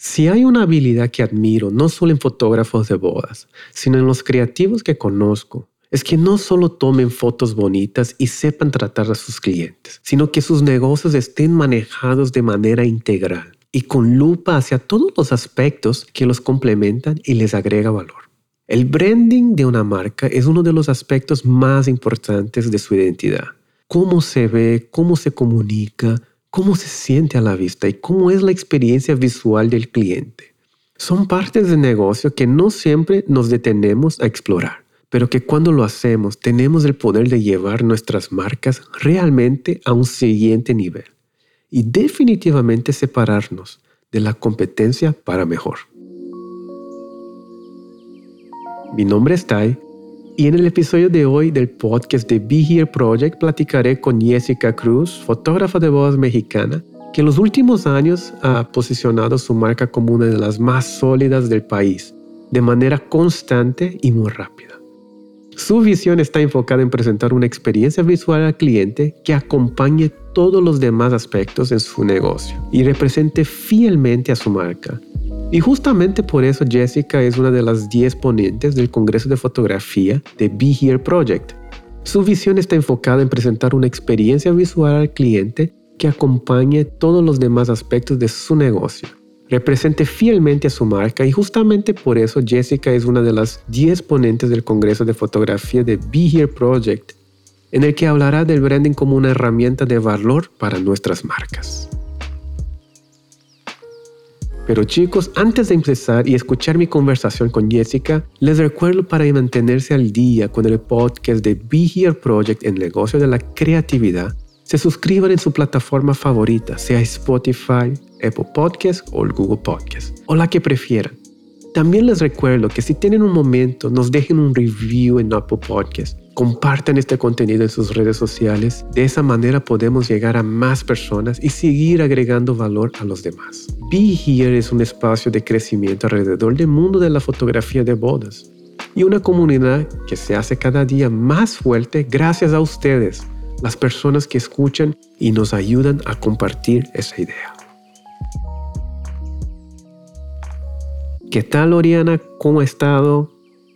Si hay una habilidad que admiro, no solo en fotógrafos de bodas, sino en los creativos que conozco, es que no solo tomen fotos bonitas y sepan tratar a sus clientes, sino que sus negocios estén manejados de manera integral y con lupa hacia todos los aspectos que los complementan y les agrega valor. El branding de una marca es uno de los aspectos más importantes de su identidad. Cómo se ve, cómo se comunica, cómo se siente a la vista y cómo es la experiencia visual del cliente. Son partes del negocio que no siempre nos detenemos a explorar, pero que cuando lo hacemos tenemos el poder de llevar nuestras marcas realmente a un siguiente nivel y definitivamente separarnos de la competencia para mejor. Mi nombre es Tai y en el episodio de hoy del podcast de Be Here Project platicaré con Jessica Cruz, fotógrafa de bodas mexicana, que en los últimos años ha posicionado su marca como una de las más sólidas del país, de manera constante y muy rápida. Su visión está enfocada en presentar una experiencia visual al cliente que acompañe todos los demás aspectos en su negocio y represente fielmente a su marca y justamente por eso Jessica es una de las 10 ponentes del Congreso de Fotografía de Be Here Project. Su visión está enfocada en presentar una experiencia visual al cliente que acompañe todos los demás aspectos de su negocio, represente fielmente a su marca y justamente por eso Jessica es una de las 10 ponentes del Congreso de Fotografía de Be Here Project, en el que hablará del branding como una herramienta de valor para nuestras marcas. Pero chicos, antes de empezar y escuchar mi conversación con Jessica, les recuerdo para mantenerse al día con el podcast de Be Here Project en negocio de la creatividad, se suscriban en su plataforma favorita, sea Spotify, Apple Podcast o Google Podcast, o la que prefieran. También les recuerdo que si tienen un momento, nos dejen un review en Apple Podcast Compartan este contenido en sus redes sociales. De esa manera podemos llegar a más personas y seguir agregando valor a los demás. Be Here es un espacio de crecimiento alrededor del mundo de la fotografía de bodas y una comunidad que se hace cada día más fuerte gracias a ustedes, las personas que escuchan y nos ayudan a compartir esa idea. ¿Qué tal, Oriana? ¿Cómo ha estado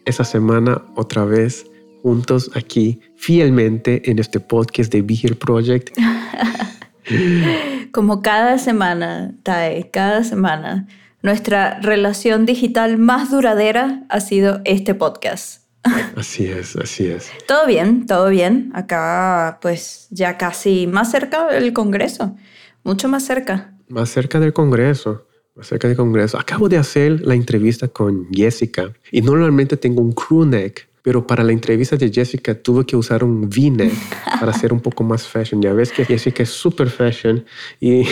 esa semana otra vez? juntos aquí fielmente en este podcast de Be Here Project. Como cada semana, Tae, cada semana, nuestra relación digital más duradera ha sido este podcast. Así es, así es. Todo bien, todo bien. Acá, pues ya casi más cerca del Congreso, mucho más cerca. Más cerca del Congreso más cerca del Congreso. Acabo de hacer la entrevista con Jessica y normalmente tengo un crew neck pero para la entrevista de Jessica tuve que usar un v-neck para ser un poco más fashion. Ya ves que Jessica es super fashion y,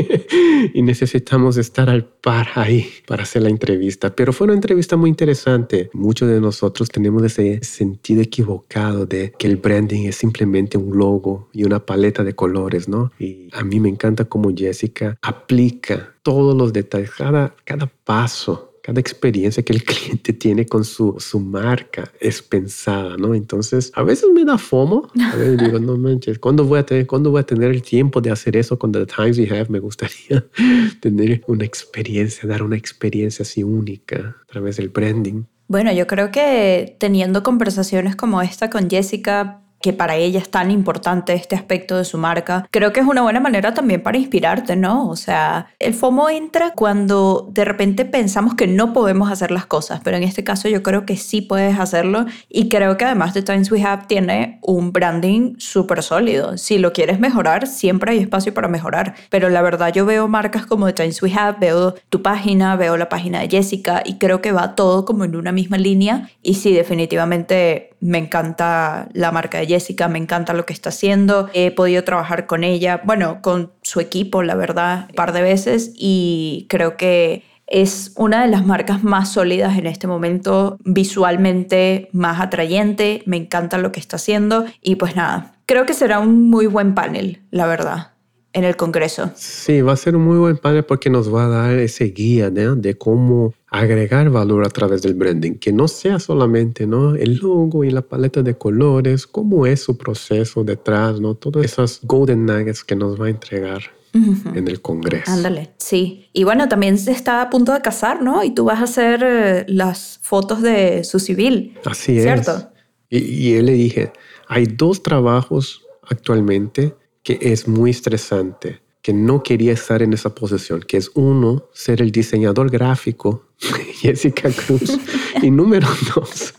y necesitamos estar al par ahí para hacer la entrevista. Pero fue una entrevista muy interesante. Muchos de nosotros tenemos ese sentido equivocado de que el branding es simplemente un logo y una paleta de colores, ¿no? Y a mí me encanta cómo Jessica aplica todos los detalles, cada, cada paso cada experiencia que el cliente tiene con su, su marca es pensada, ¿no? Entonces, a veces me da fomo. A veces digo, no manches, ¿cuándo voy a tener, ¿cuándo voy a tener el tiempo de hacer eso con The Times We Have? Me gustaría tener una experiencia, dar una experiencia así única a través del branding. Bueno, yo creo que teniendo conversaciones como esta con Jessica, que para ella es tan importante este aspecto de su marca, creo que es una buena manera también para inspirarte, ¿no? O sea, el FOMO entra cuando de repente pensamos que no podemos hacer las cosas, pero en este caso yo creo que sí puedes hacerlo y creo que además The Times We Have tiene un branding súper sólido. Si lo quieres mejorar, siempre hay espacio para mejorar, pero la verdad yo veo marcas como The Times We Have, veo tu página, veo la página de Jessica y creo que va todo como en una misma línea y sí, definitivamente me encanta la marca de Jessica, me encanta lo que está haciendo. He podido trabajar con ella, bueno, con su equipo, la verdad, un par de veces y creo que es una de las marcas más sólidas en este momento, visualmente más atrayente, me encanta lo que está haciendo y pues nada, creo que será un muy buen panel, la verdad en el Congreso. Sí, va a ser un muy buen panel porque nos va a dar ese guía de cómo agregar valor a través del branding, que no sea solamente ¿no? el logo y la paleta de colores, cómo es su proceso detrás, ¿no? todas esas golden nuggets que nos va a entregar en el Congreso. Ándale, sí. Y bueno, también se está a punto de casar, ¿no? Y tú vas a hacer eh, las fotos de su civil. Así ¿cierto? es. Y, y él le dije, hay dos trabajos actualmente que es muy estresante, que no quería estar en esa posición, que es uno, ser el diseñador gráfico, Jessica Cruz, y número dos,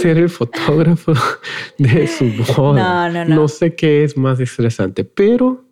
ser el fotógrafo de su boda. No, no, no. No sé qué es más estresante, pero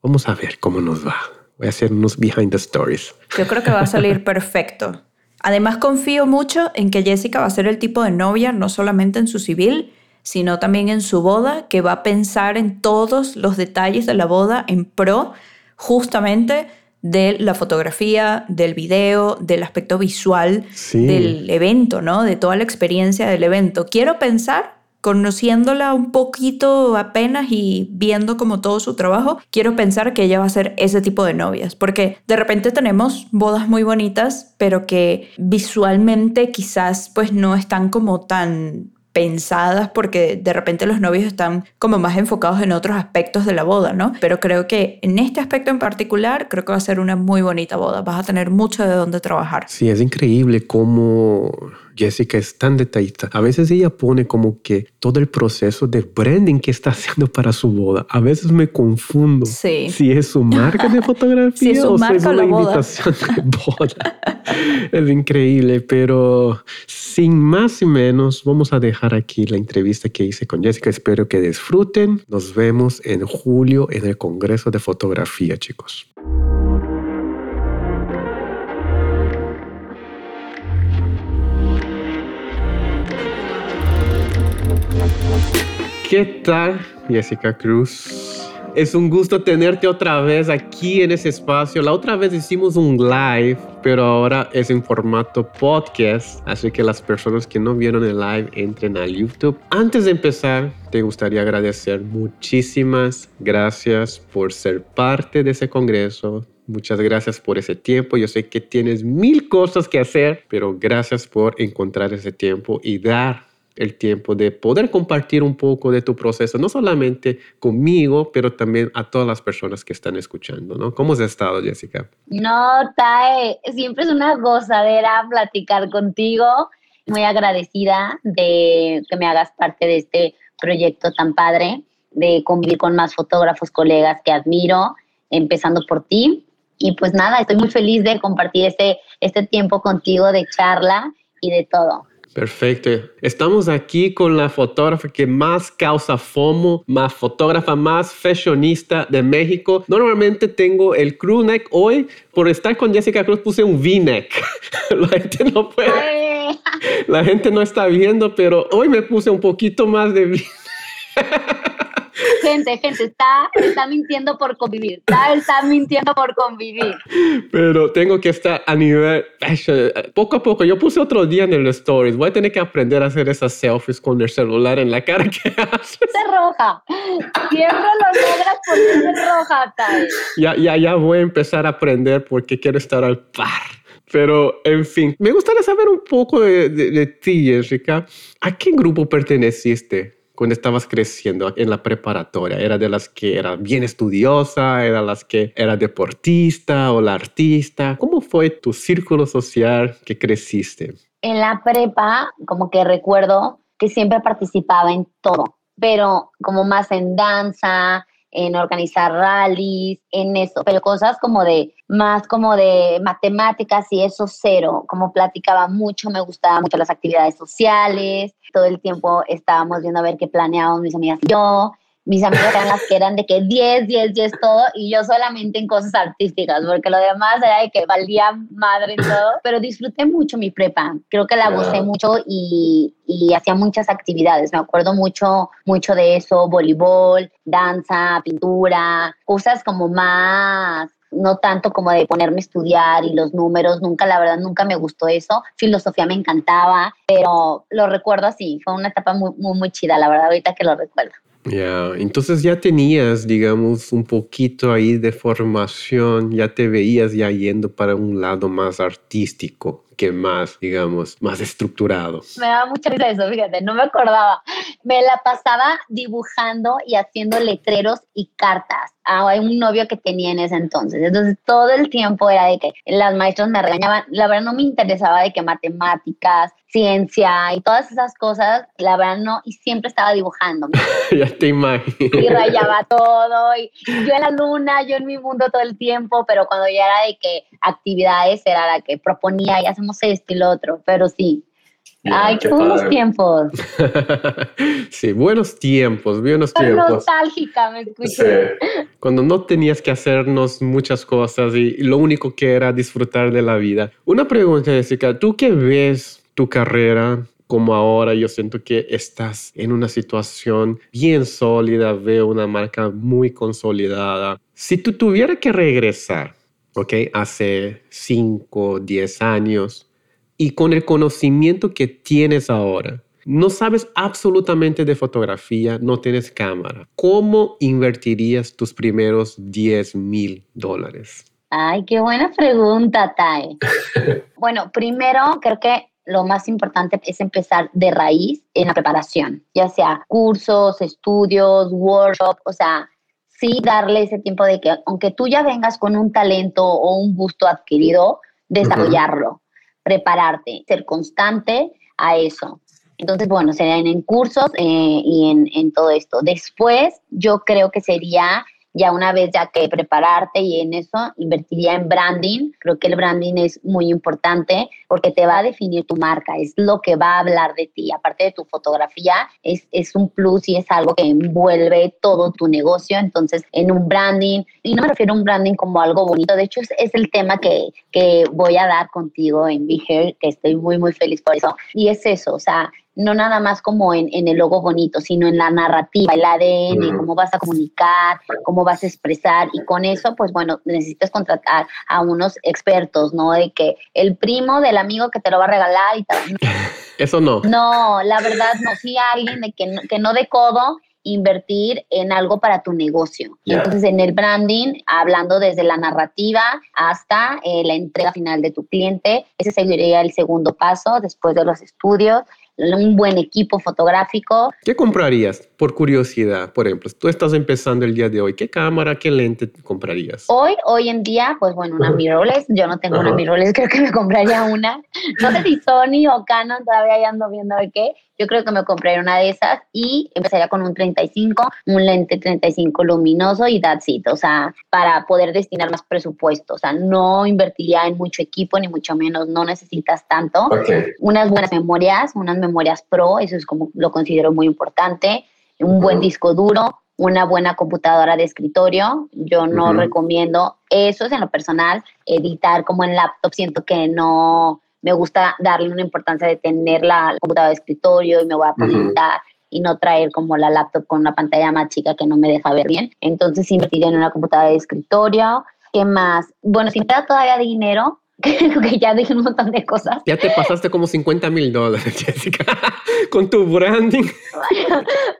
vamos a ver cómo nos va. Voy a hacer unos behind the stories. Yo creo que va a salir perfecto. Además, confío mucho en que Jessica va a ser el tipo de novia, no solamente en su civil, sino también en su boda, que va a pensar en todos los detalles de la boda en pro justamente de la fotografía, del video, del aspecto visual Sí. del evento, ¿no? De toda la experiencia del evento. Quiero pensar, conociéndola un poquito apenas y viendo como todo su trabajo, quiero pensar que ella va a ser ese tipo de novias, porque de repente tenemos bodas muy bonitas, pero que visualmente quizás pues no están como tan pensadas porque de repente los novios están como más enfocados en otros aspectos de la boda, ¿no? Pero creo que en este aspecto en particular creo que va a ser una muy bonita boda, vas a tener mucho de dónde trabajar. Sí, es increíble cómo Jessica es tan detallista. A veces ella pone como que todo el proceso de branding que está haciendo para su boda. A veces me confundo Sí. si es su marca de fotografía Si es su o si es una boda. invitación de boda. es increíble, pero sin más y menos, vamos a dejar aquí la entrevista que hice con Jessica. Espero que disfruten. Nos vemos en julio en el Congreso de Fotografía, chicos. ¿Qué tal, Jessica Cruz? Es un gusto tenerte otra vez aquí en ese espacio. La otra vez hicimos un live, pero ahora es en formato podcast, así que las personas que no vieron el live entren al YouTube. Antes de empezar, te gustaría agradecer muchísimas gracias por ser parte de ese congreso. Muchas gracias por ese tiempo. Yo sé que tienes mil cosas que hacer, pero gracias por encontrar ese tiempo y dar el tiempo de poder compartir un poco de tu proceso, no solamente conmigo, pero también a todas las personas que están escuchando, ¿no? ¿Cómo has estado, Jessica? No, Tae, siempre es una gozadera platicar contigo. Muy agradecida de que me hagas parte de este proyecto tan padre, de convivir con más fotógrafos, colegas que admiro, empezando por ti. Y pues nada, estoy muy feliz de compartir este, este tiempo contigo de charla y de todo. Perfecto. Estamos aquí con la fotógrafa que más causa FOMO, más fotógrafa más fashionista de México. Normalmente tengo el crew neck. Hoy, por estar con Jessica Cruz, puse un V-neck. La gente no puede, la gente no está viendo, pero hoy me puse un poquito más de V. Gente, gente, está, está mintiendo por convivir. Está, está mintiendo por convivir. Pero tengo que estar a nivel fashion. Poco a poco, yo puse otro día en el stories. Voy a tener que aprender a hacer esas selfies con el celular en la cara que haces. Ponte roja. Siempre lo logras ponerte roja, Tae. Ya, ya, ya voy a empezar a aprender porque quiero estar al par. Pero, en fin, me gustaría saber un poco de, de- de ti, Jessica. ¿A qué grupo perteneciste cuando estabas creciendo en la preparatoria? ¿Era de las que era bien estudiosa? ¿Era las que era deportista o la artista? ¿Cómo fue tu círculo social que creciste? en la prepa, como que recuerdo que siempre participaba en todo, pero como más en danza, en organizar rallies, en eso, pero cosas como de, más como de matemáticas y eso cero, como platicaba mucho, me gustaban mucho las actividades sociales, todo el tiempo estábamos viendo a ver qué planeábamos mis amigas y yo, mis amigas eran las que eran de que 10, 10, 10 todo y yo solamente en cosas artísticas, porque lo demás era de que valía madre todo, pero disfruté mucho mi prepa, creo que la gocé mucho y, y hacía muchas actividades, me acuerdo mucho, mucho de eso, voleibol, danza, pintura, cosas como más no tanto como de ponerme a estudiar y los números, nunca, la verdad, nunca me gustó eso. Filosofía me encantaba, pero lo recuerdo así, fue una etapa muy, muy, muy chida, la verdad, ahorita que lo recuerdo. Ya, entonces ya tenías, digamos, un poquito ahí de formación, ya te veías ya yendo para un lado más artístico que más, digamos, más estructurado. Me daba mucha risa eso, fíjate, no me acordaba. Me la pasaba dibujando y haciendo letreros y cartas a un novio que tenía en ese entonces. Entonces todo el tiempo era de que las maestras me regañaban. La verdad no me interesaba de que matemáticas, ciencia y todas esas cosas, la verdad no, y siempre estaba dibujando. ya te imagino. Y rayaba todo, y yo en la luna, yo en mi mundo todo el tiempo, pero cuando ya era de que actividades era la que proponía y hacemos esto y lo otro, pero sí. Ay, qué buenos tiempos. sí, buenos tiempos, buenos tiempos. nostálgica, me escuché. Cuando no tenías que hacernos muchas cosas y lo único que era disfrutar de la vida. Una pregunta, Jessica, ¿tú qué ves tu carrera como ahora yo siento que estás en una situación bien sólida, veo una marca muy consolidada. Si tú tuvieras que regresar, ¿ok? Hace 5, 10 años y con el conocimiento que tienes ahora, no sabes absolutamente de fotografía, no tienes cámara. ¿Cómo invertirías tus primeros 10 mil dólares? Ay, qué buena pregunta, Tai. bueno, primero creo que lo más importante es empezar de raíz en la preparación, ya sea cursos, estudios, workshops, o sea, sí darle ese tiempo de que aunque tú ya vengas con un talento o un gusto adquirido, desarrollarlo, prepararte, ser constante a eso. Entonces, bueno, serían en cursos eh, y en, en todo esto. Después, yo creo que sería ya una vez ya que prepararte y en eso invertiría en branding. Creo que el branding es muy importante porque te va a definir tu marca, es lo que va a hablar de ti. Aparte de tu fotografía, es, es un plus y es algo que envuelve todo tu negocio. Entonces, en un branding, y no me refiero a un branding como algo bonito, de hecho es, el tema que, que voy a dar contigo en Be Here, que estoy muy, muy feliz por eso. Y es eso, o sea, no nada más como en, en, el logo bonito, sino en la narrativa, el ADN, cómo vas a comunicar, cómo vas a expresar y con eso, pues bueno, necesitas contratar a unos expertos, ¿no? De que el primo del amigo que te lo va a regalar y tal. Eso no. No, la verdad no, sí alguien de que no, que no de codo invertir en algo para tu negocio. Entonces, en el branding, hablando desde la narrativa hasta eh, la entrega final de tu cliente, ese sería el segundo paso después de los estudios un buen equipo fotográfico. ¿Qué comprarías por curiosidad? Por ejemplo, tú estás empezando el día de hoy, ¿qué cámara, qué lente comprarías? Hoy, hoy en día, pues bueno, una mirrorless. Yo no tengo una mirrorless, creo que me compraría una. No sé si Sony o Canon, todavía ando viendo de qué. Yo creo que me compraría una de esas y empezaría con un 35, un lente 35 luminoso y that's it. O sea, para poder destinar más presupuesto. O sea, no invertiría en mucho equipo, ni mucho menos, no necesitas tanto. Unas buenas memorias, unas memorias memorias pro, eso es como lo considero muy importante, un buen disco duro, una buena computadora de escritorio. Yo no recomiendo, eso es en lo personal, editar como en laptop, siento que no me gusta darle una importancia de tener la computadora de escritorio y me voy a poner y no traer como la laptop con una pantalla más chica que no me deja ver bien. Entonces invertir en una computadora de escritorio. ¿Qué más? Bueno, si me da todavía dinero, que ya dije un montón de cosas. Ya te pasaste como 50 mil dólares, Jessica, con tu branding.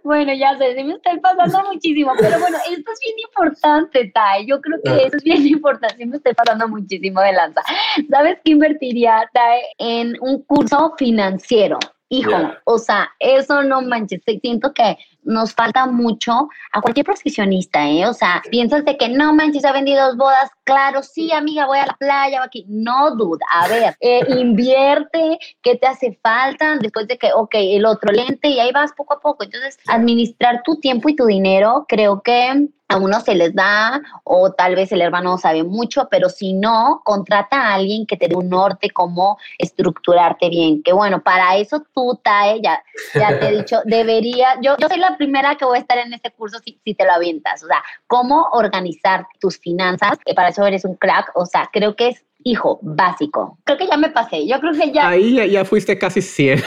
Bueno, ya sé, sí me estoy pasando muchísimo, pero bueno, esto es bien importante, Tai. Yo creo que eso es bien importante, sí me estoy pasando muchísimo de lanza. ¿Sabes qué invertiría, Tai, en un curso financiero? Hijo, o sea, eso no manches, siento que nos falta mucho a cualquier profesionista, ¿eh? O sea, piensas de que no manches, ha vendido dos bodas, claro, sí, amiga, voy a la playa, aquí. No, duda, a ver, eh, invierte, ¿qué te hace falta? Después de que, ok, el otro lente y ahí vas poco a poco. Entonces, administrar tu tiempo y tu dinero, creo que a uno se les da o tal vez el hermano sabe mucho, pero si no, contrata a alguien que te dé un norte, cómo estructurarte bien. Que bueno, para eso tú, Tae, ya, ya te he dicho, debería, yo, yo soy la primera que voy a estar en este curso si, si te lo avientas, o sea, cómo organizar tus finanzas, que para eso eres un crack, o sea, creo que es hijo, básico. Creo que ya me pasé, yo creo que ya... Ahí ya, ya fuiste casi 100.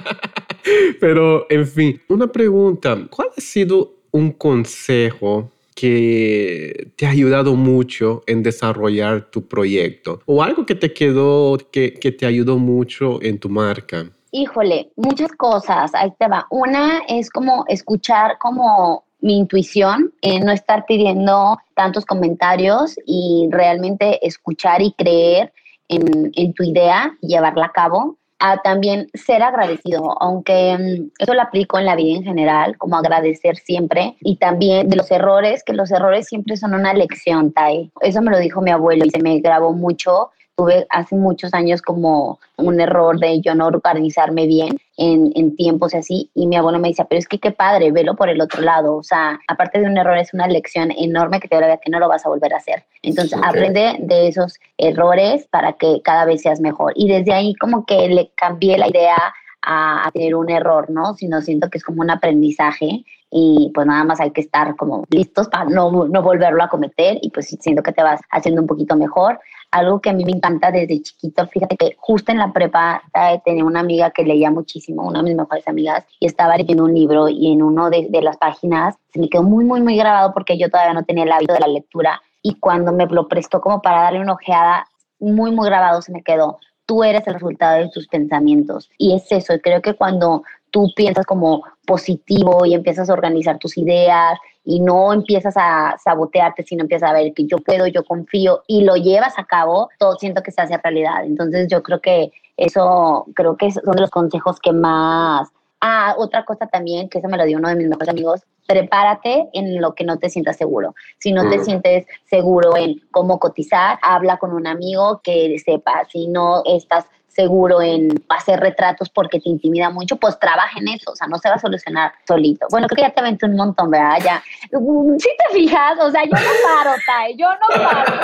Pero, en fin, una pregunta, ¿cuál ha sido un consejo que te ha ayudado mucho en desarrollar tu proyecto o algo que te quedó, que, que te ayudó mucho en tu marca? Híjole, muchas cosas, ahí te va. Una es como escuchar como mi intuición, eh, no estar pidiendo tantos comentarios y realmente escuchar y creer en, en tu idea y llevarla a cabo a también ser agradecido, aunque mm, eso lo aplico en la vida en general, como agradecer siempre y también de los errores, que los errores siempre son una lección, Tai. Eso me lo dijo mi abuelo y se me grabó mucho tuve hace muchos años como un error de yo no organizarme bien en, en, tiempos y así, y mi abuelo me dice, pero es que qué padre, velo por el otro lado, o sea, aparte de un error es una lección enorme que te da que no lo vas a volver a hacer. Entonces, aprende de esos errores para que cada vez seas mejor. Y desde ahí como que le cambié la idea a, tener un error, ¿no? Sino siento que es como un aprendizaje y pues nada más hay que estar como listos para no, no volverlo a cometer y pues siento que te vas haciendo un poquito mejor algo que a mí me encanta desde chiquito. Fíjate que justo en la prepa eh, tenía una amiga que leía muchísimo, una de mis mejores amigas, y estaba leyendo un libro y en uno de, de las páginas se me quedó muy, muy, muy grabado porque yo todavía no tenía el hábito de la lectura. Y cuando me lo prestó como para darle una ojeada, muy, muy grabado se me quedó. Tú eres el resultado de tus pensamientos. Y es eso, creo que cuando tú piensas como positivo y empiezas a organizar tus ideas y no empiezas a sabotearte, sino empiezas a ver que yo puedo, yo confío y lo llevas a cabo, todo siento que se hace realidad. Entonces yo creo que eso, creo que son de los consejos que más... Ah, otra cosa también, que eso me lo dio uno de mis mejores amigos, prepárate en lo que no te sientas seguro. Si no te mm. sientes seguro en cómo cotizar, habla con un amigo que sepa. Si no estás seguro en hacer retratos porque te intimida mucho, pues trabaja en eso, o sea, no se va a solucionar solito. Bueno, creo que ya te aventé un montón, ¿verdad? Ya, si te fijas, o sea, yo no paro, Tai, yo no paro,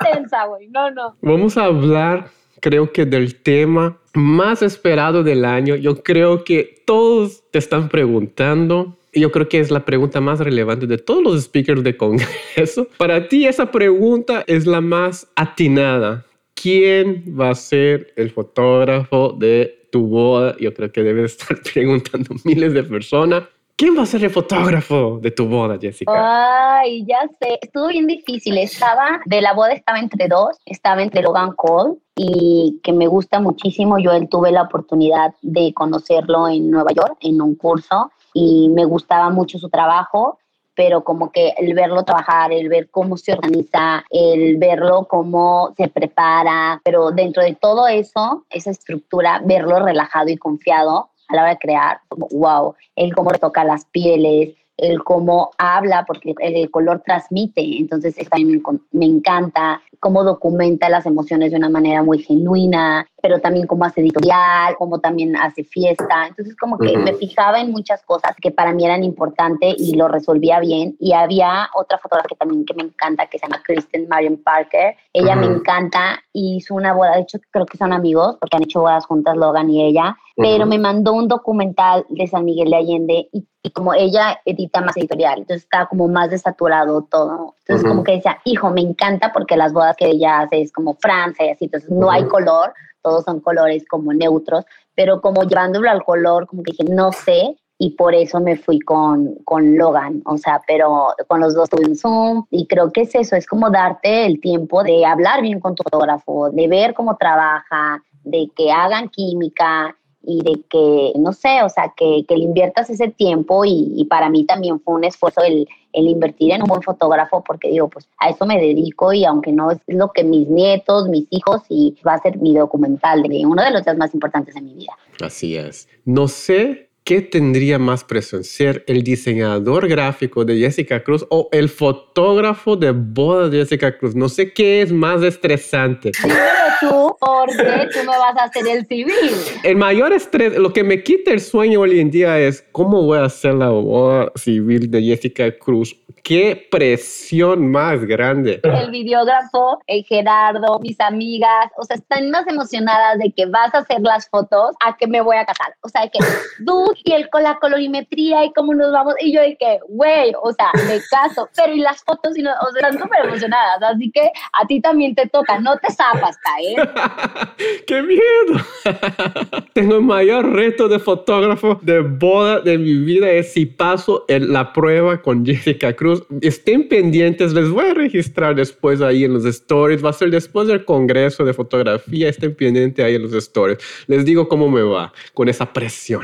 intensa, güey, no, no. Vamos a hablar, creo que del tema más esperado del año. Yo creo que todos te están preguntando yo creo que es la pregunta más relevante de todos los speakers de Congreso. Para ti esa pregunta es la más atinada. ¿Quién va a ser el fotógrafo de tu boda? Yo creo que debes estar preguntando miles de personas. ¿Quién va a ser el fotógrafo de tu boda, Jessica? Ay, ya sé, estuvo bien difícil. Estaba, de la boda estaba entre dos, estaba entre Logan Cole y que me gusta muchísimo. Yo él tuve la oportunidad de conocerlo en Nueva York en un curso y me gustaba mucho su trabajo pero como que el verlo trabajar, el ver cómo se organiza, el verlo cómo se prepara, pero dentro de todo eso, esa estructura, verlo relajado y confiado a la hora de crear, como wow, él cómo toca las pieles, el cómo habla, porque el color transmite, entonces también me, me, encanta cómo documenta las emociones de una manera muy genuina, pero también cómo hace editorial, cómo también hace fiesta, entonces como que me fijaba en muchas cosas que para mí eran importantes y lo resolvía bien, y había otra fotógrafa que también que me encanta, que se llama Kristen Marion Parker, ella me encanta, hizo una boda, de hecho creo que son amigos, porque han hecho bodas juntas Logan y ella, pero me mandó un documental de San Miguel de Allende y, como ella edita más editorial, entonces está como más desaturado todo. Entonces como que decía, hijo, me encanta porque las bodas que ella hace es como Francia y así, entonces no hay color, todos son colores como neutros, pero como llevándolo al color, como que dije, no sé, y por eso me fui con, con Logan, o sea, pero con los dos tuve un Zoom y creo que es eso, es como darte el tiempo de hablar bien con tu fotógrafo, de ver cómo trabaja, de que hagan química y de que, no sé, o sea, que, que le inviertas ese tiempo y, para mí también fue un esfuerzo el, el, invertir en un buen fotógrafo porque digo, pues a eso me dedico y aunque no es lo que mis nietos, mis hijos y va a ser mi documental de uno de los días más importantes de mi vida. Así es. No sé ¿qué tendría más presión? ¿Ser el diseñador gráfico de Jessica Cruz o el fotógrafo de boda de Jessica Cruz? No sé qué es más estresante. Dímelo tú, porque tú me vas a hacer el civil. El mayor estrés, lo que me quita el sueño hoy en día es cómo voy a hacer la boda civil de Jessica Cruz. Qué presión más grande. El videógrafo, el Gerardo, mis amigas, o sea, están más emocionadas de que vas a hacer las fotos a que me voy a casar. O sea, que tú y el, con la colorimetría y cómo nos vamos. Y yo dije, güey, o sea, me caso. Pero y las fotos, y no, o sea, están súper emocionadas. Así que a ti también te toca. No te zapas, ¿eh? ¡Qué miedo! Tengo el mayor reto de fotógrafo de boda de mi vida es si paso en la prueba con Jessica Cruz Cruz. Estén pendientes, les voy a registrar después ahí en los stories. Va a ser después del Congreso de Fotografía. Estén pendientes ahí en los stories. Les digo cómo me va con esa presión.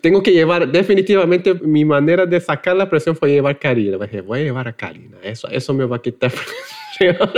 Tengo que llevar, definitivamente, mi manera de sacar la presión fue llevar Karina. Voy a llevar a Karina. Eso, eso me va a quitar presión.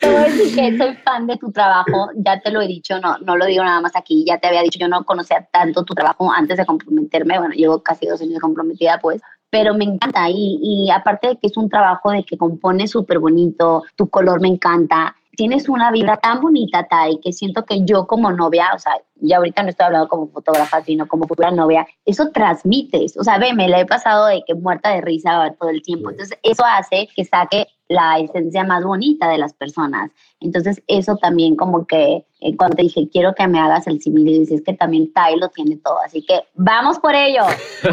Decir que soy fan de tu trabajo, ya te lo he dicho, no, no lo digo nada más aquí, ya te había dicho, yo no conocía tanto tu trabajo antes de comprometerme, bueno, llevo casi dos años comprometida pues, pero me encanta y, y aparte de que es un trabajo de que compone súper bonito, tu color me encanta, tienes una vida tan bonita, Tai, que siento que yo como novia, o sea, ya ahorita no estoy hablando como fotógrafa, sino como futura novia, eso transmites. O sea, ve, me la he pasado de que muerta de risa todo el tiempo. Entonces, eso hace que saque la esencia más bonita de las personas. Entonces, eso también como que eh, cuando te dije, quiero que me hagas el símil, dices que también Tai lo tiene todo. Así que vamos por ello.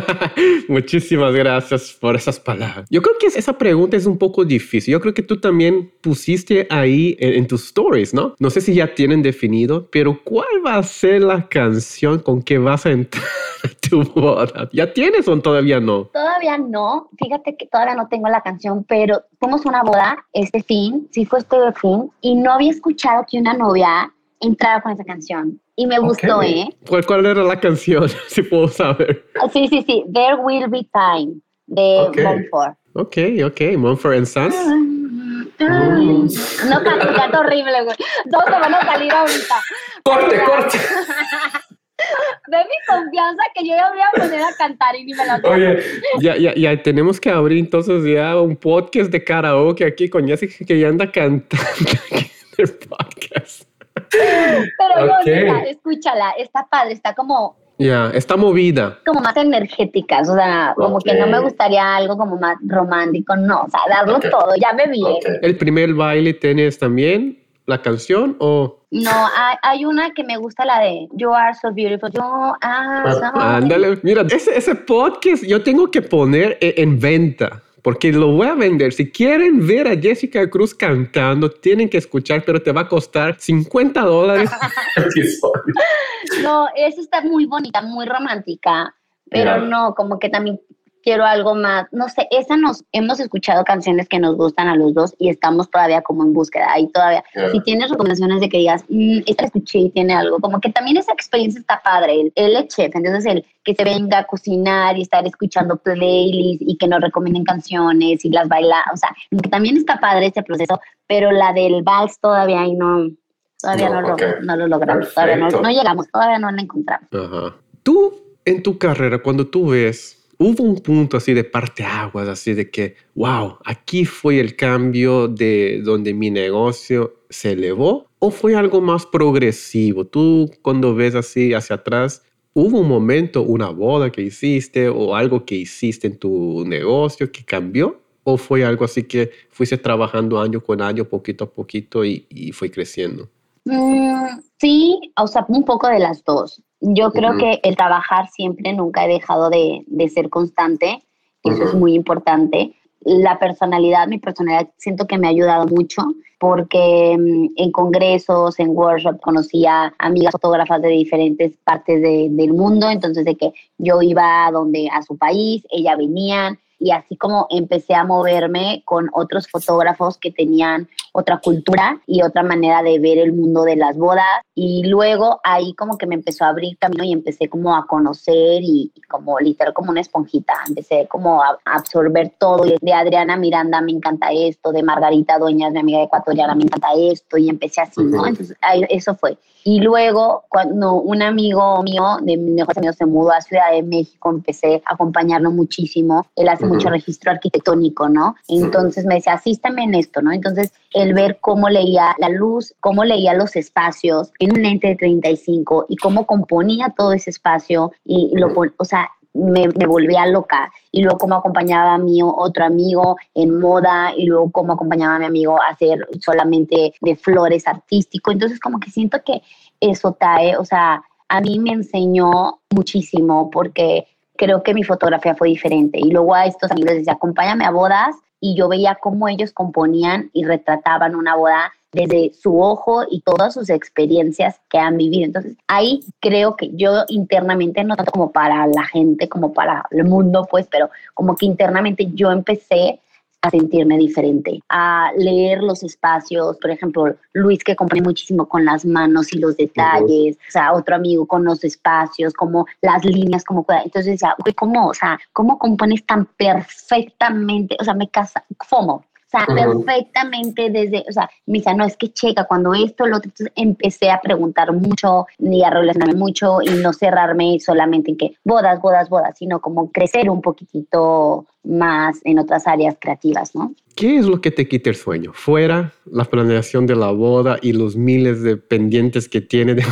Muchísimas gracias por esas palabras. Yo creo que esa pregunta es un poco difícil. Yo creo que tú también pusiste ahí en, en tus stories, ¿no? No sé si ya tienen definido, pero ¿cuál va a ser la canción con que vas a entrar tu boda? ¿Ya tienes o todavía no? Todavía no. Fíjate que todavía no tengo la canción, pero fuimos una boda este fin, sí fue este fin, y no había escuchado que una novia entrara con esa canción. Y me gustó, ¿eh? ¿Cuál, ¿Cuál, era la canción? si puedo saber. Sí, sí, sí. There Will Be Time de okay. Monfort. Ok, ok. Monfort and Sons. Mm. No canto, canto horrible, güey. Todos se van a salir ahorita. Corte, corte. Ve mi confianza que yo ya voy a poner a cantar y ni me la Oye, ya, ya, ya tenemos que abrir entonces ya un podcast de karaoke aquí con Jessica que ya anda cantando aquí en el podcast. Pero okay. no, escúchala, está padre, está como ya, yeah, está movida. Como más energéticas, o sea, como que no me gustaría algo como más romántico, no, o sea, darlo okay. todo, ya me vi. ¿El primer baile tienes también la canción o...? No, hay, hay, una que me gusta, la de You Are So Beautiful. You are so ah, Ándale, mira, ese, ese podcast yo tengo que poner en venta porque lo voy a vender. Si quieren ver a Jessica Cruz cantando, tienen que escuchar, pero te va a costar 50 dólares. no, esa está muy bonita, muy romántica, pero yeah. no, como que también quiero algo más, no sé, esa nos, hemos escuchado canciones que nos gustan a los dos y estamos todavía como en búsqueda, ahí todavía, yeah. si tienes recomendaciones de que digas, mmm, esta escuché y tiene algo, como que también esa experiencia está padre, él, él es chef, entonces el que se venga a cocinar y estar escuchando playlists y que nos recomienden canciones y las baila, o sea, que también está padre ese proceso, pero la del vals todavía ahí no, todavía no, no, okay. lo, no lo, logramos, Perfecto. todavía no, no llegamos, todavía no la encontramos. Ajá. Tú, en tu carrera, cuando tú ves hubo un punto así de parteaguas, así de que, wow, aquí fue el cambio de donde mi negocio se elevó o fue algo más progresivo. Tú cuando ves así hacia atrás, hubo un momento, una boda que hiciste o algo que hiciste en tu negocio que cambió o fue algo así que fuiste trabajando año con año, poquito a poquito y, y fue creciendo. Mm, sí, o sea, un poco de las dos. Yo creo uh -huh. que el trabajar siempre nunca he dejado de, de ser constante, eso uh -huh. es muy importante. La personalidad, mi personalidad, siento que me ha ayudado mucho porque mm, en congresos, en workshops, conocía amigas fotógrafas de diferentes partes de, del mundo, entonces de que yo iba a donde a su país, ella venían y así como empecé a moverme con otros fotógrafos que tenían otra cultura y otra manera de ver el mundo de las bodas y luego ahí como que me empezó a abrir camino y empecé como a conocer y, y como literal como una esponjita, empecé como a, absorber todo de Adriana Miranda me encanta esto, de Margarita Dueñas, mi amiga ecuatoriana me encanta esto y empecé así, ¿no? Entonces ahí, eso fue. Y luego, cuando un amigo mío, de mis mejores amigos, se mudó a Ciudad de México, empecé a acompañarlo muchísimo. Él hace uh -huh. mucho registro arquitectónico, ¿no? Entonces me decía, asístame en esto, ¿no? Entonces, ver cómo leía la luz, cómo leía los espacios en un lente de 35 y cómo componía todo ese espacio y lo, o sea, me, me, volvía loca. Y luego cómo acompañaba a mi otro amigo en moda y luego cómo acompañaba a mi amigo a hacer solamente de flores artístico. Entonces como que siento que eso, Tae, o sea, a mí me enseñó muchísimo porque creo que mi fotografía fue diferente. Y luego a estos amigos les decía, acompáñame a bodas y yo veía cómo ellos componían y retrataban una boda desde su ojo y todas sus experiencias que han vivido. Entonces, ahí creo que yo internamente, no tanto como para la gente, como para el mundo, pues, pero como que internamente yo empecé a sentirme diferente, a leer los espacios, por ejemplo, Luis que compone muchísimo con las manos y los detalles, o sea, otro amigo con los espacios, como las líneas, como entonces decía, ¿cómo, o sea, cómo compones tan perfectamente? O sea, me casa, FOMO, o sea, perfectamente desde, o sea, me dice, no, es que checa, cuando esto, lo otro, entonces empecé a preguntar mucho y a relacionarme mucho y no cerrarme solamente en que bodas, bodas, bodas, sino como crecer un poquitito más en otras áreas creativas, ¿no? ¿Qué es lo que te quita el sueño? Fuera la planeación de la boda y los miles de pendientes que tiene de,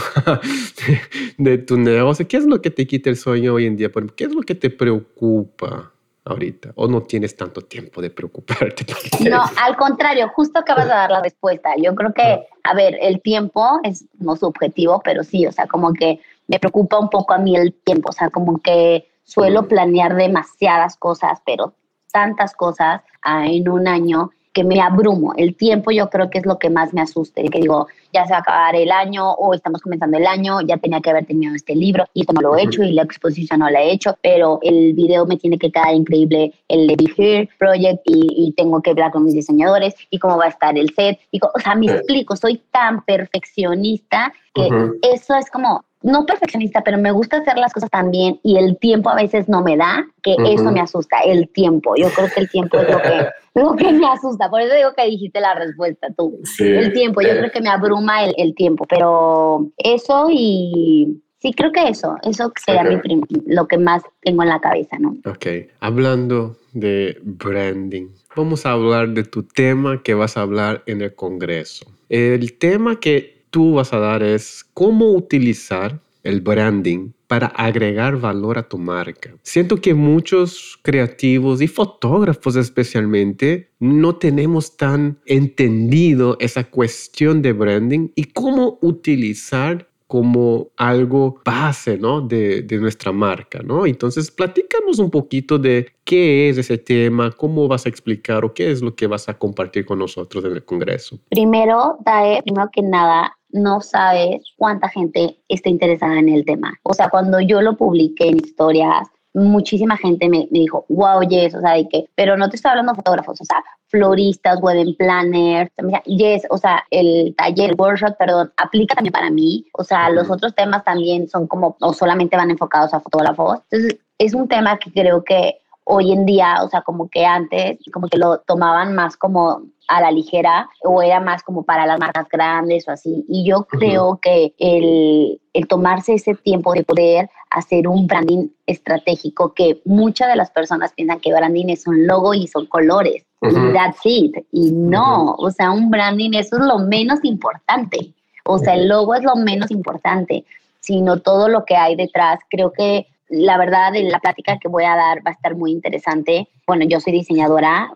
de, tu negocio, ¿qué es lo que te quita el sueño hoy en día? ¿Qué es lo que te preocupa? Ahorita o no tienes tanto tiempo de preocuparte? No, al contrario, justo acabas de dar la respuesta. Yo creo que, a ver, el tiempo es no subjetivo, pero sí, o sea, como que me preocupa un poco a mí el tiempo, o sea, como que suelo planear demasiadas cosas, pero tantas cosas ah, en un año que me abrumo. El tiempo yo creo que es lo que más me asusta, que digo, ya se va a acabar el año o estamos comenzando el año, ya tenía que haber terminado este libro y esto no lo he hecho y la exposición no la he hecho, pero el video me tiene que quedar increíble, el de Be Here Project y, tengo que hablar con mis diseñadores y cómo va a estar el set. Y, o sea, me explico, soy tan perfeccionista que eso es como, no perfeccionista, pero me gusta hacer las cosas tan bien y el tiempo a veces no me da, que eso me asusta, el tiempo. Yo creo que el tiempo es lo que, lo que me asusta. Por eso digo que dijiste la respuesta tú. El tiempo, yo creo que me abruma el, el, tiempo, pero eso y sí, creo que eso, eso sería lo que más tengo en la cabeza, ¿no? Ok, hablando de branding, vamos a hablar de tu tema que vas a hablar en el Congreso. El tema que tú vas a dar es cómo utilizar el branding para agregar valor a tu marca. Siento que muchos creativos y fotógrafos especialmente no tenemos tan entendido esa cuestión de branding y cómo utilizar como algo base ¿no? de, de, nuestra marca. ¿no? Entonces, platícanos un poquito de qué es ese tema, cómo vas a explicar o qué es lo que vas a compartir con nosotros en el Congreso. Primero, Dae, primero que nada, no sabes cuánta gente está interesada en el tema. O sea, cuando yo lo publiqué en historias, muchísima gente me, dijo, wow, yes, o sea, de que, pero no te estoy hablando de fotógrafos, o sea, floristas, wedding planners, yes, o sea, el taller, el workshop, perdón, aplica también para mí, o sea, los otros temas también son como, o solamente van enfocados a fotógrafos. Entonces, es un tema que creo que hoy en día, o sea, como que antes, como que lo tomaban más como a la ligera o era más como para las marcas grandes o así. Y yo creo que el, el, tomarse ese tiempo de poder hacer un branding estratégico, que muchas de las personas piensan que branding es un logo y son colores. Y that's it. Y no, o sea, un branding, eso es lo menos importante. O sea, el logo es lo menos importante, sino todo lo que hay detrás. Creo que la verdad, la plática que voy a dar va a estar muy interesante. Bueno, yo soy diseñadora,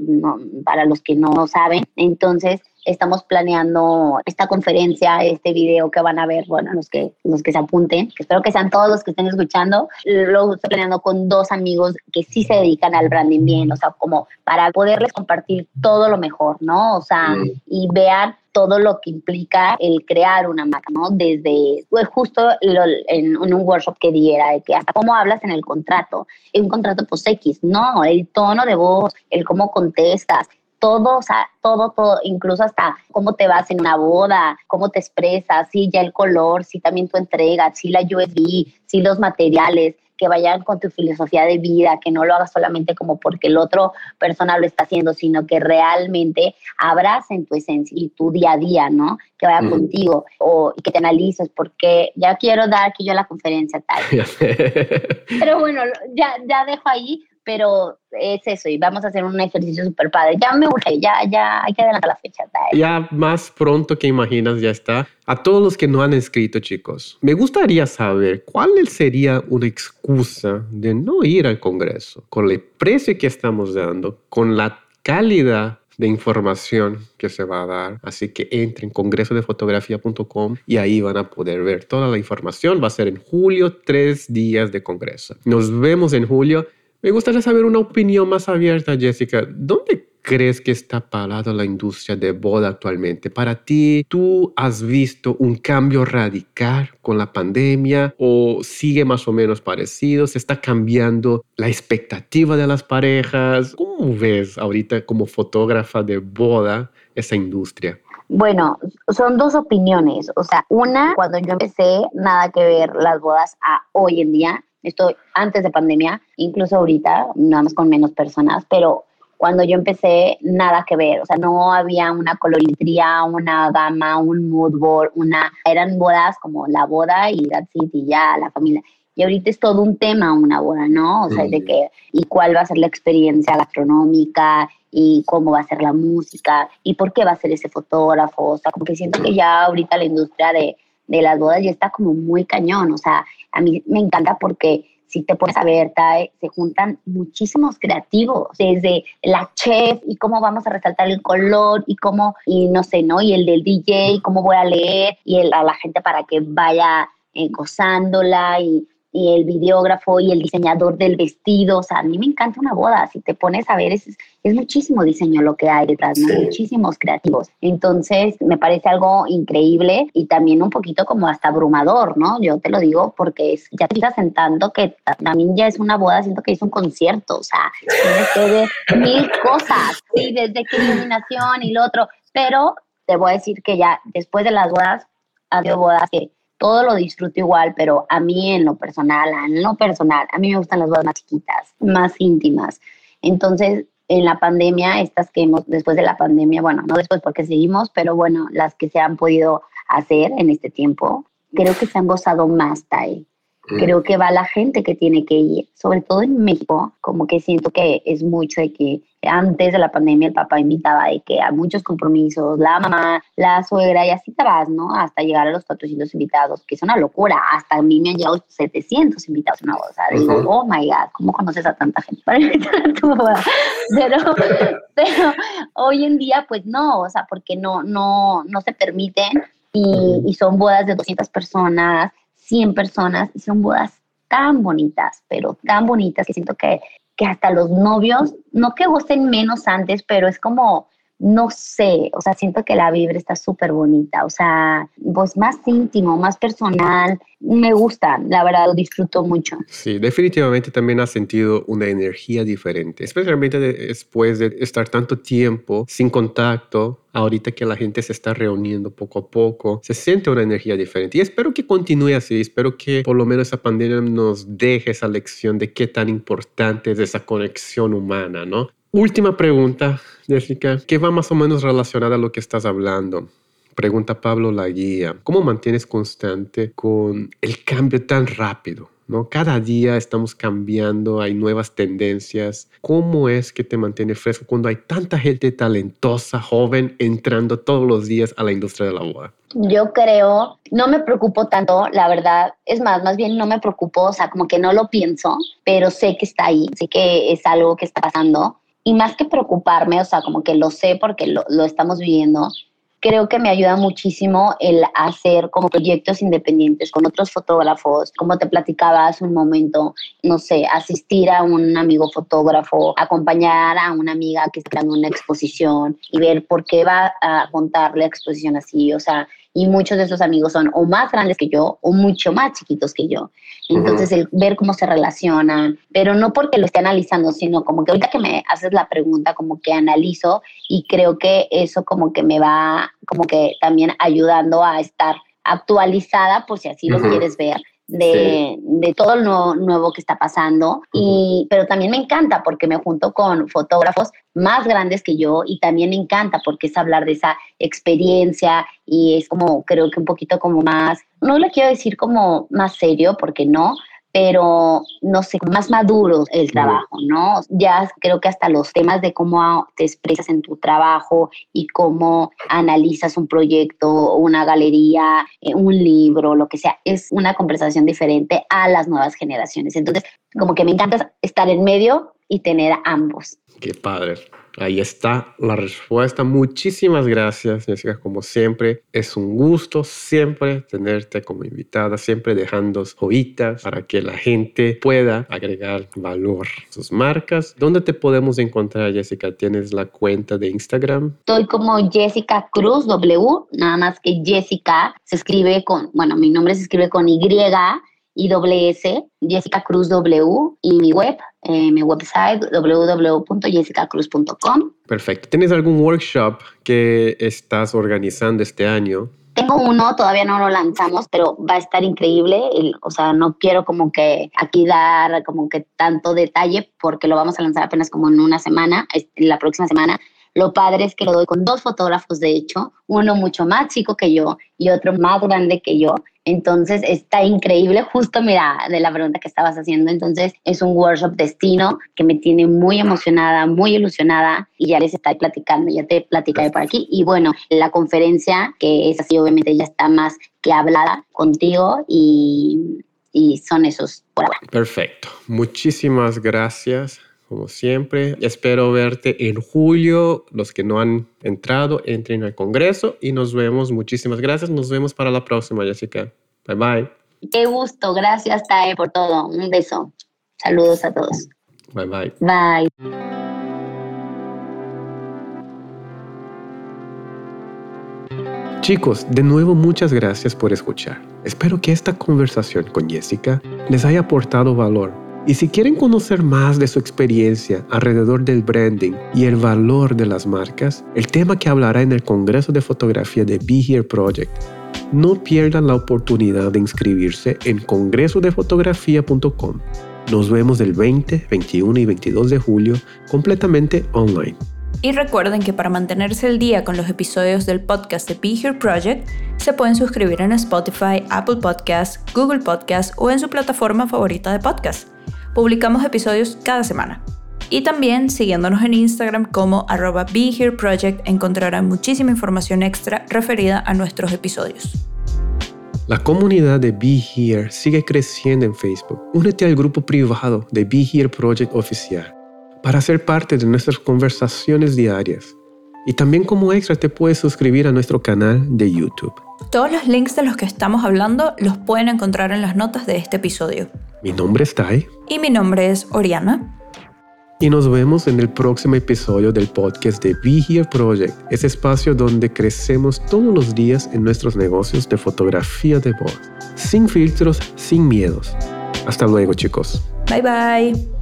para los que no saben, entonces estamos planeando esta conferencia, este video que van a ver, bueno, los que, los que se apunten, que espero que sean todos los que estén escuchando, lo estoy planeando con dos amigos que sí se dedican al branding bien, o sea, como para poderles compartir todo lo mejor, ¿no? O sea, y vean todo lo que implica el crear una marca, ¿no? Desde, pues justo en, un workshop que diera, de que hasta cómo hablas en el contrato, en un contrato pues X, no, el tono de voz, el cómo contestas, todo, o sea, todo, todo, incluso hasta cómo te vas en una boda, cómo te expresas, sí, ya el color, sí, también tu entrega, sí, la USB, sí, los materiales, que vayan con tu filosofía de vida, que no lo hagas solamente como porque el otro persona lo está haciendo, sino que realmente en tu esencia y tu día a día, ¿no? Que vaya contigo o y que te analices, porque ya quiero dar aquí yo la conferencia tal. Pero bueno, ya, ya dejo ahí pero es eso y vamos a hacer un ejercicio súper padre. Ya me urge, ya, ya hay que adelantar la fecha. Ya más pronto que imaginas ya está. A todos los que no han escrito, chicos, me gustaría saber cuál sería una excusa de no ir al Congreso con el precio que estamos dando, con la calidad de información que se va a dar. Así que entren en congresodefotografía.com y ahí van a poder ver toda la información. Va a ser en julio, tres días de congreso. Nos vemos en julio. Me gustaría saber una opinión más abierta, Jessica. ¿Dónde crees que está parado la industria de boda actualmente? Para ti, ¿tú has visto un cambio radical con la pandemia o sigue más o menos parecido? ¿Se está cambiando la expectativa de las parejas? ¿Cómo ves ahorita como fotógrafa de boda esa industria? Bueno, son dos opiniones. O sea, una, cuando yo empecé, nada que ver las bodas a hoy en día. Estoy antes de pandemia, incluso ahorita, nada más con menos personas, pero cuando yo empecé, nada que ver. O sea, no había una colorimetría, una gama, un mood board, una. Eran bodas como la boda y that's it, y ya, la familia. Y ahorita es todo un tema una boda, ¿no? O sea, de que, y cuál va a ser la experiencia gastronómica, y cómo va a ser la música, y por qué va a ser ese fotógrafo. O sea, como que siento que ya ahorita la industria de, de las bodas ya está como muy cañón. O sea, a mí me encanta porque si te pones a ver, se juntan muchísimos creativos, desde la chef y cómo vamos a resaltar el color y cómo, y no sé, ¿no? Y el del DJ, cómo voy a leer y el, a la gente para que vaya eh, gozándola y y el videógrafo y el diseñador del vestido. O sea, a mí me encanta una boda. Si te pones a ver, es, es muchísimo diseño lo que hay detrás, muchísimos creativos. Entonces, me parece algo increíble y también un poquito como hasta abrumador, ¿no? Yo te lo digo porque es, ya te estás sentando que también ya es una boda, siento que es un concierto. O sea, tienes que ver mil cosas, sí, desde qué iluminación y lo otro. Pero te voy a decir que ya después de las bodas, ha bodas que todo lo disfruto igual, pero a mí en lo personal, en lo personal, a mí me gustan las bodas más chiquitas, más íntimas. Entonces, en la pandemia, estas que hemos, después de la pandemia, bueno, no después porque seguimos, pero bueno, las que se han podido hacer en este tiempo, creo que se han gozado más, Tai. Creo que va la gente que tiene que ir, sobre todo en México, como que siento que es mucho de que antes de la pandemia el papá invitaba de que a muchos compromisos, la mamá, la suegra y así te vas, ¿no? Hasta llegar a los 400 invitados, que es una locura. Hasta a mí me han llegado 700 invitados a una boda. Digo, oh my God, ¿cómo conoces a tanta gente para invitar a tu boda? Pero, pero hoy en día, pues no, o sea, porque no, no, no se permiten y, y son bodas de 200 personas 100 personas y son bodas tan bonitas, pero tan bonitas que siento que, que hasta los novios, no que gocen menos antes, pero es como no sé, o sea, siento que la vibra está súper bonita, o sea, pues más íntimo, más personal, me gusta, la verdad, lo disfruto mucho. Sí, definitivamente también ha sentido una energía diferente, especialmente después de estar tanto tiempo sin contacto, ahorita que la gente se está reuniendo poco a poco, se siente una energía diferente. Y espero que continúe así, espero que por lo menos esa pandemia nos deje esa lección de qué tan importante es esa conexión humana, ¿no? Última pregunta, Jessica, que va más o menos relacionada a lo que estás hablando. Pregunta Pablo la guía. ¿Cómo mantienes constante con el cambio tan rápido? ¿no? Cada día estamos cambiando, hay nuevas tendencias. ¿Cómo es que te mantiene fresco cuando hay tanta gente talentosa, joven, entrando todos los días a la industria de la boda? Yo creo, no me preocupo tanto, la verdad, es más, más bien no me preocupo, o sea, como que no lo pienso, pero sé que está ahí, sé que es algo que está pasando y más que preocuparme, o sea, como que lo sé porque lo, lo, estamos viviendo, creo que me ayuda muchísimo el hacer como proyectos independientes con otros fotógrafos, como te platicaba hace un momento, no sé, asistir a un amigo fotógrafo, acompañar a una amiga que está creando una exposición y ver por qué va a contar la exposición así, o sea, y muchos de esos amigos son o más grandes que yo o mucho más chiquitos que yo. Entonces, el ver cómo se relacionan, pero no porque lo esté analizando, sino como que ahorita que me haces la pregunta, como que analizo y creo que eso como que me va como que también ayudando a estar actualizada, por si así lo quieres ver, de, de todo lo nuevo, que está pasando. y, pero también me encanta porque me junto con fotógrafos más grandes que yo y también me encanta porque es hablar de esa experiencia y es como, creo que un poquito como más, no le quiero decir como más serio porque no, pero no sé, más maduro el trabajo, ¿no? Ya creo que hasta los temas de cómo te expresas en tu trabajo y cómo analizas un proyecto, una galería, eh, un libro, lo que sea, es una conversación diferente a las nuevas generaciones. Entonces, como que me encanta estar en medio y tener ambos. Qué padre. Ahí está la respuesta. Muchísimas gracias, Jessica. Como siempre, es un gusto siempre tenerte como invitada, siempre dejando joyitas para que la gente pueda agregar valor a sus marcas. ¿Dónde te podemos encontrar, Jessica? ¿Tienes la cuenta de Instagram? Estoy como Jessica Cruz W, nada más que Jessica se escribe con, bueno, mi nombre se escribe con Y y doble S, Jessica Cruz W, y mi web, eh, mi website www.jessicacruz.com. Perfecto. ¿Tienes algún workshop que estás organizando este año? Tengo uno, todavía no lo lanzamos, pero va a estar increíble. o sea, no quiero como que aquí dar como que tanto detalle porque lo vamos a lanzar apenas como en una semana, la próxima semana. Lo padre es que lo doy con dos fotógrafos, de hecho, uno mucho más chico que yo y otro más grande que yo. Entonces está increíble, justo mira, de la pregunta que estabas haciendo. Entonces es un workshop destino que me tiene muy emocionada, muy ilusionada y ya les estoy platicando, ya te platicaré por aquí. Y bueno, la conferencia, que es así, obviamente ya está más que hablada contigo y, y son esos por ahora. Perfecto. Muchísimas gracias como siempre. Espero verte en julio. Los que no han entrado, entren al Congreso y nos vemos. Muchísimas gracias. Nos vemos para la próxima, Jessica. Bye bye. Qué gusto. Gracias, Tae, por todo. Un beso. Saludos a todos. Bye bye. Bye. Chicos, de nuevo muchas gracias por escuchar. Espero que esta conversación con Jessica les haya aportado valor y si quieren conocer más de su experiencia alrededor del branding y el valor de las marcas, el tema que hablará en el Congreso de Fotografía de Be Here Project, no pierdan la oportunidad de inscribirse en congresodefotografía.com. Nos vemos el 20, 21 y 22 de julio completamente online. Y recuerden que para mantenerse al día con los episodios del podcast de Be Here Project, se pueden suscribir en Spotify, Apple Podcasts, Google Podcasts o en su plataforma favorita de podcast. Publicamos episodios cada semana. Y también siguiéndonos en Instagram como arroba Project encontrarán muchísima información extra referida a nuestros episodios. La comunidad de Be Here sigue creciendo en Facebook. Únete al grupo privado de Be Here Project oficial para ser parte de nuestras conversaciones diarias. Y también como extra te puedes suscribir a nuestro canal de YouTube. Todos los links de los que estamos hablando los pueden encontrar en las notas de este episodio. Mi nombre es Tai. Y mi nombre es Oriana. Y nos vemos en el próximo episodio del podcast de Be Here Project, ese espacio donde crecemos todos los días en nuestros negocios de fotografía de voz, sin filtros, sin miedos. Hasta luego chicos. Bye bye.